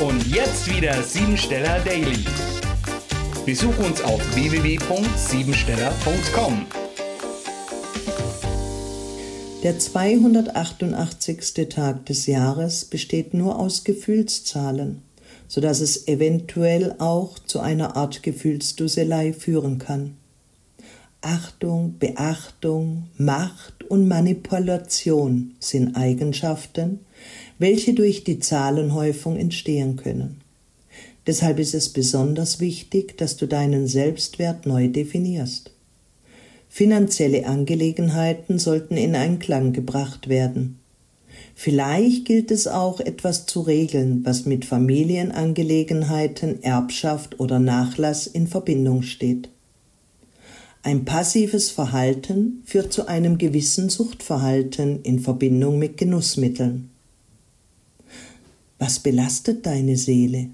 Und jetzt wieder Siebensteller Daily. Besuch uns auf www.siebensteller.com. Der 288. Tag des Jahres besteht nur aus Gefühlszahlen, sodass es eventuell auch zu einer Art Gefühlsduselei führen kann. Achtung, Beachtung, Macht und Manipulation sind Eigenschaften, welche durch die Zahlenhäufung entstehen können. Deshalb ist es besonders wichtig, dass du deinen Selbstwert neu definierst. Finanzielle Angelegenheiten sollten in Einklang gebracht werden. Vielleicht gilt es auch etwas zu regeln, was mit Familienangelegenheiten, Erbschaft oder Nachlass in Verbindung steht. Ein passives Verhalten führt zu einem gewissen Suchtverhalten in Verbindung mit Genussmitteln. Was belastet deine Seele?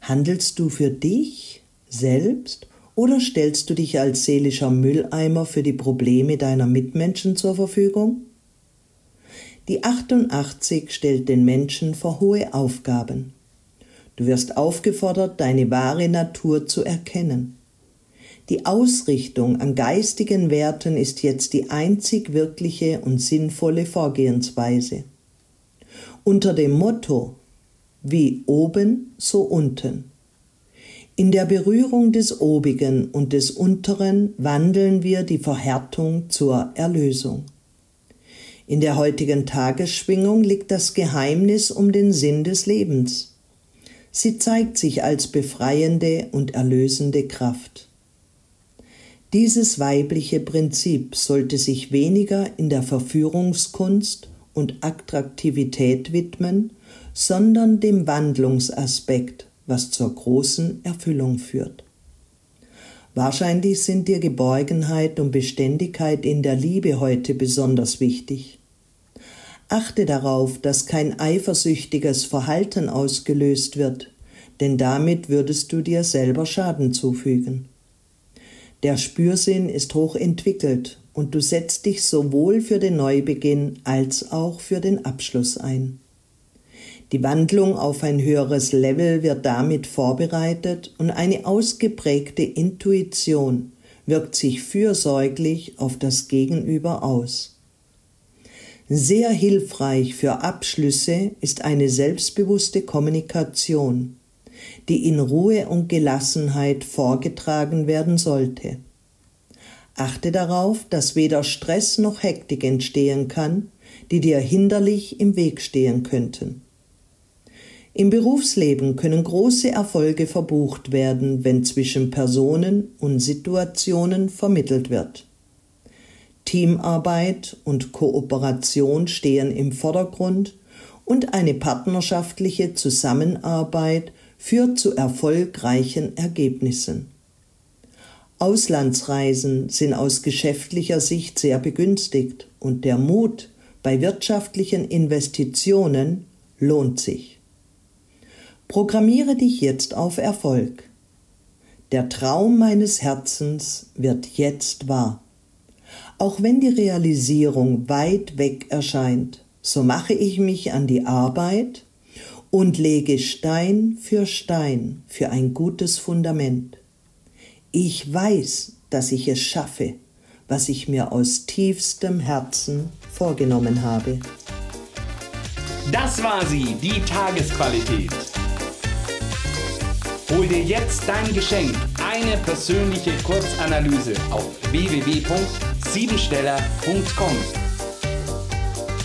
Handelst du für dich selbst oder stellst du dich als seelischer Mülleimer für die Probleme deiner Mitmenschen zur Verfügung? Die 88 stellt den Menschen vor hohe Aufgaben. Du wirst aufgefordert, deine wahre Natur zu erkennen. Die Ausrichtung an geistigen Werten ist jetzt die einzig wirkliche und sinnvolle Vorgehensweise. Unter dem Motto wie oben, so unten. In der Berührung des Obigen und des Unteren wandeln wir die Verhärtung zur Erlösung. In der heutigen Tagesschwingung liegt das Geheimnis um den Sinn des Lebens. Sie zeigt sich als befreiende und erlösende Kraft. Dieses weibliche Prinzip sollte sich weniger in der Verführungskunst und Attraktivität widmen, sondern dem Wandlungsaspekt, was zur großen Erfüllung führt. Wahrscheinlich sind dir Geborgenheit und Beständigkeit in der Liebe heute besonders wichtig. Achte darauf, dass kein eifersüchtiges Verhalten ausgelöst wird, denn damit würdest du dir selber Schaden zufügen. Der Spürsinn ist hoch entwickelt und du setzt dich sowohl für den Neubeginn als auch für den Abschluss ein. Die Wandlung auf ein höheres Level wird damit vorbereitet und eine ausgeprägte Intuition wirkt sich fürsorglich auf das Gegenüber aus. Sehr hilfreich für Abschlüsse ist eine selbstbewusste Kommunikation, die in Ruhe und Gelassenheit vorgetragen werden sollte. Achte darauf, dass weder Stress noch Hektik entstehen kann, die dir hinderlich im Weg stehen könnten. Im Berufsleben können große Erfolge verbucht werden, wenn zwischen Personen und Situationen vermittelt wird. Teamarbeit und Kooperation stehen im Vordergrund und eine partnerschaftliche Zusammenarbeit führt zu erfolgreichen Ergebnissen. Auslandsreisen sind aus geschäftlicher Sicht sehr begünstigt und der Mut bei wirtschaftlichen Investitionen lohnt sich. Programmiere dich jetzt auf Erfolg. Der Traum meines Herzens wird jetzt wahr. Auch wenn die Realisierung weit weg erscheint, so mache ich mich an die Arbeit und lege Stein für Stein für ein gutes Fundament. Ich weiß, dass ich es schaffe, was ich mir aus tiefstem Herzen vorgenommen habe. Das war sie, die Tagesqualität. Hol dir jetzt dein Geschenk, eine persönliche Kurzanalyse auf www.siebensteller.com.